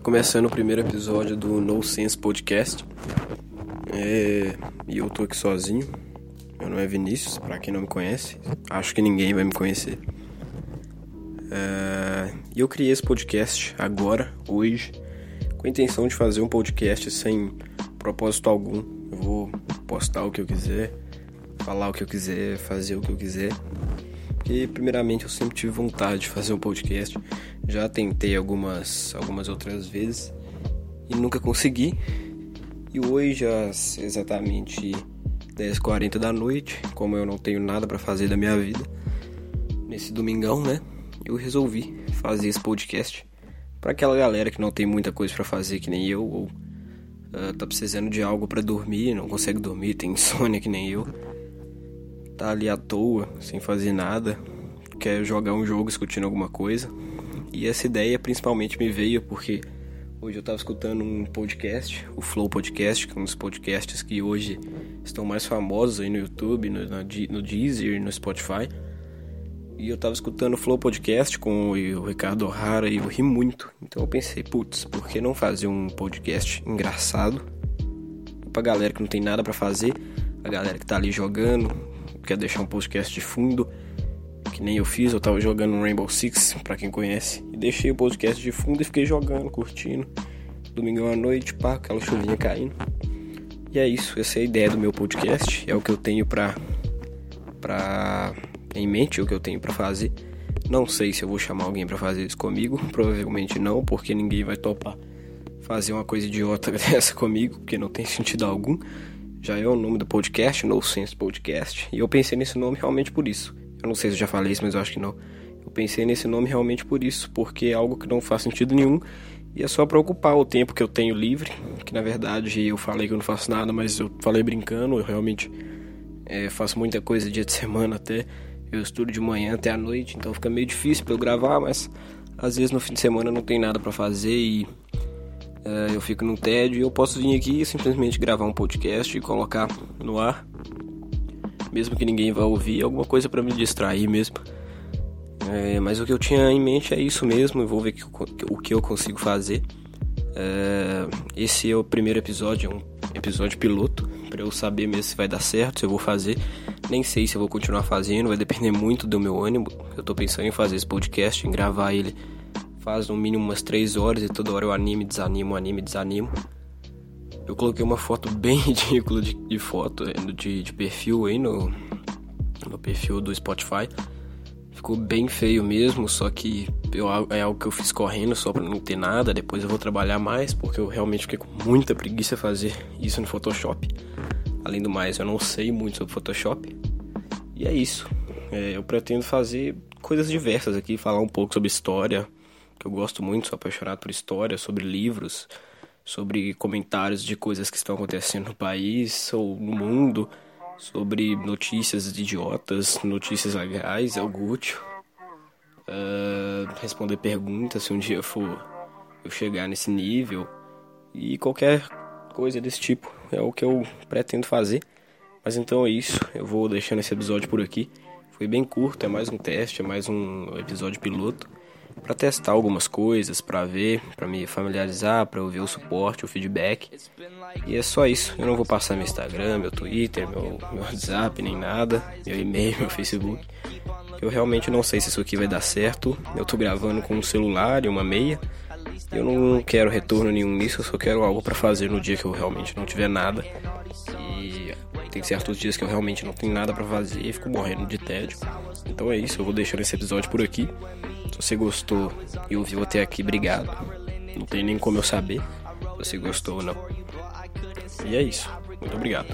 Tá começando o primeiro episódio do No Sense Podcast. É... E eu tô aqui sozinho. Meu nome é Vinícius, pra quem não me conhece. Acho que ninguém vai me conhecer. É... E eu criei esse podcast agora, hoje, com a intenção de fazer um podcast sem propósito algum. Eu vou postar o que eu quiser, falar o que eu quiser, fazer o que eu quiser. Porque, primeiramente, eu sempre tive vontade de fazer um podcast. Já tentei algumas, algumas outras vezes e nunca consegui. E hoje, às exatamente 10h40 da noite, como eu não tenho nada para fazer da minha vida, nesse domingão, né? Eu resolvi fazer esse podcast para aquela galera que não tem muita coisa para fazer, que nem eu, ou uh, tá precisando de algo para dormir, não consegue dormir, tem insônia que nem eu tá ali à toa, sem fazer nada, quer jogar um jogo discutindo alguma coisa. E essa ideia principalmente me veio porque hoje eu estava escutando um podcast, o Flow Podcast, que é um dos podcasts que hoje estão mais famosos aí no YouTube, no, no Deezer, no Spotify. E eu estava escutando o Flow Podcast com o Ricardo O'Hara e eu ri muito. Então eu pensei, putz, por que não fazer um podcast engraçado? Pra galera que não tem nada para fazer, a galera que tá ali jogando, quer deixar um podcast de fundo, que nem eu fiz, eu tava jogando um Rainbow Six, para quem conhece, e deixei o podcast de fundo e fiquei jogando, curtindo. Domingão à noite, pá, aquela chuvinha caindo. E é isso, essa é a ideia do meu podcast, é o que eu tenho pra, pra em mente, é o que eu tenho para fazer. Não sei se eu vou chamar alguém para fazer isso comigo, provavelmente não, porque ninguém vai topar fazer uma coisa idiota dessa comigo, porque não tem sentido algum já é o nome do podcast, No Sense Podcast. E eu pensei nesse nome realmente por isso. Eu não sei se eu já falei isso, mas eu acho que não. Eu pensei nesse nome realmente por isso, porque é algo que não faz sentido nenhum e é só para ocupar o tempo que eu tenho livre, que na verdade eu falei que eu não faço nada, mas eu falei brincando, eu realmente é, faço muita coisa dia de semana até. Eu estudo de manhã até a noite, então fica meio difícil para eu gravar, mas às vezes no fim de semana não tem nada para fazer e eu fico no tédio e eu posso vir aqui e simplesmente gravar um podcast e colocar no ar, mesmo que ninguém vá ouvir, alguma coisa para me distrair mesmo. É, mas o que eu tinha em mente é isso mesmo, eu vou ver que, o que eu consigo fazer. É, esse é o primeiro episódio, é um episódio piloto, para eu saber mesmo se vai dar certo, se eu vou fazer. Nem sei se eu vou continuar fazendo, vai depender muito do meu ânimo. Eu tô pensando em fazer esse podcast, em gravar ele faz no mínimo umas 3 horas e toda hora eu anime, desanimo, anime, desanimo. Eu coloquei uma foto bem ridícula de, de foto, é, de, de perfil aí no, no perfil do Spotify. Ficou bem feio mesmo, só que eu, é algo que eu fiz correndo só pra não ter nada. Depois eu vou trabalhar mais, porque eu realmente fiquei com muita preguiça fazer isso no Photoshop. Além do mais, eu não sei muito sobre Photoshop. E é isso. É, eu pretendo fazer coisas diversas aqui, falar um pouco sobre história, que eu gosto muito, sou apaixonado por história, sobre livros, sobre comentários de coisas que estão acontecendo no país ou no mundo, sobre notícias idiotas, notícias legais, algo útil. Uh, responder perguntas se um dia for eu chegar nesse nível e qualquer coisa desse tipo é o que eu pretendo fazer. Mas então é isso, eu vou deixando esse episódio por aqui. Foi bem curto, é mais um teste, é mais um episódio piloto para testar algumas coisas, para ver, para me familiarizar, para eu ver o suporte, o feedback. E é só isso. Eu não vou passar meu Instagram, meu Twitter, meu, meu WhatsApp, nem nada, meu e-mail, meu Facebook. Eu realmente não sei se isso aqui vai dar certo. Eu tô gravando com um celular e uma meia. Eu não quero retorno nenhum nisso, eu só quero algo para fazer no dia que eu realmente não tiver nada. E tem certos dias que eu realmente não tenho nada para fazer e fico morrendo de tédio. Então é isso, eu vou deixando esse episódio por aqui. Se você gostou e ouviu até aqui, obrigado. Não tem nem como eu saber se você gostou ou não. E é isso. Muito obrigado.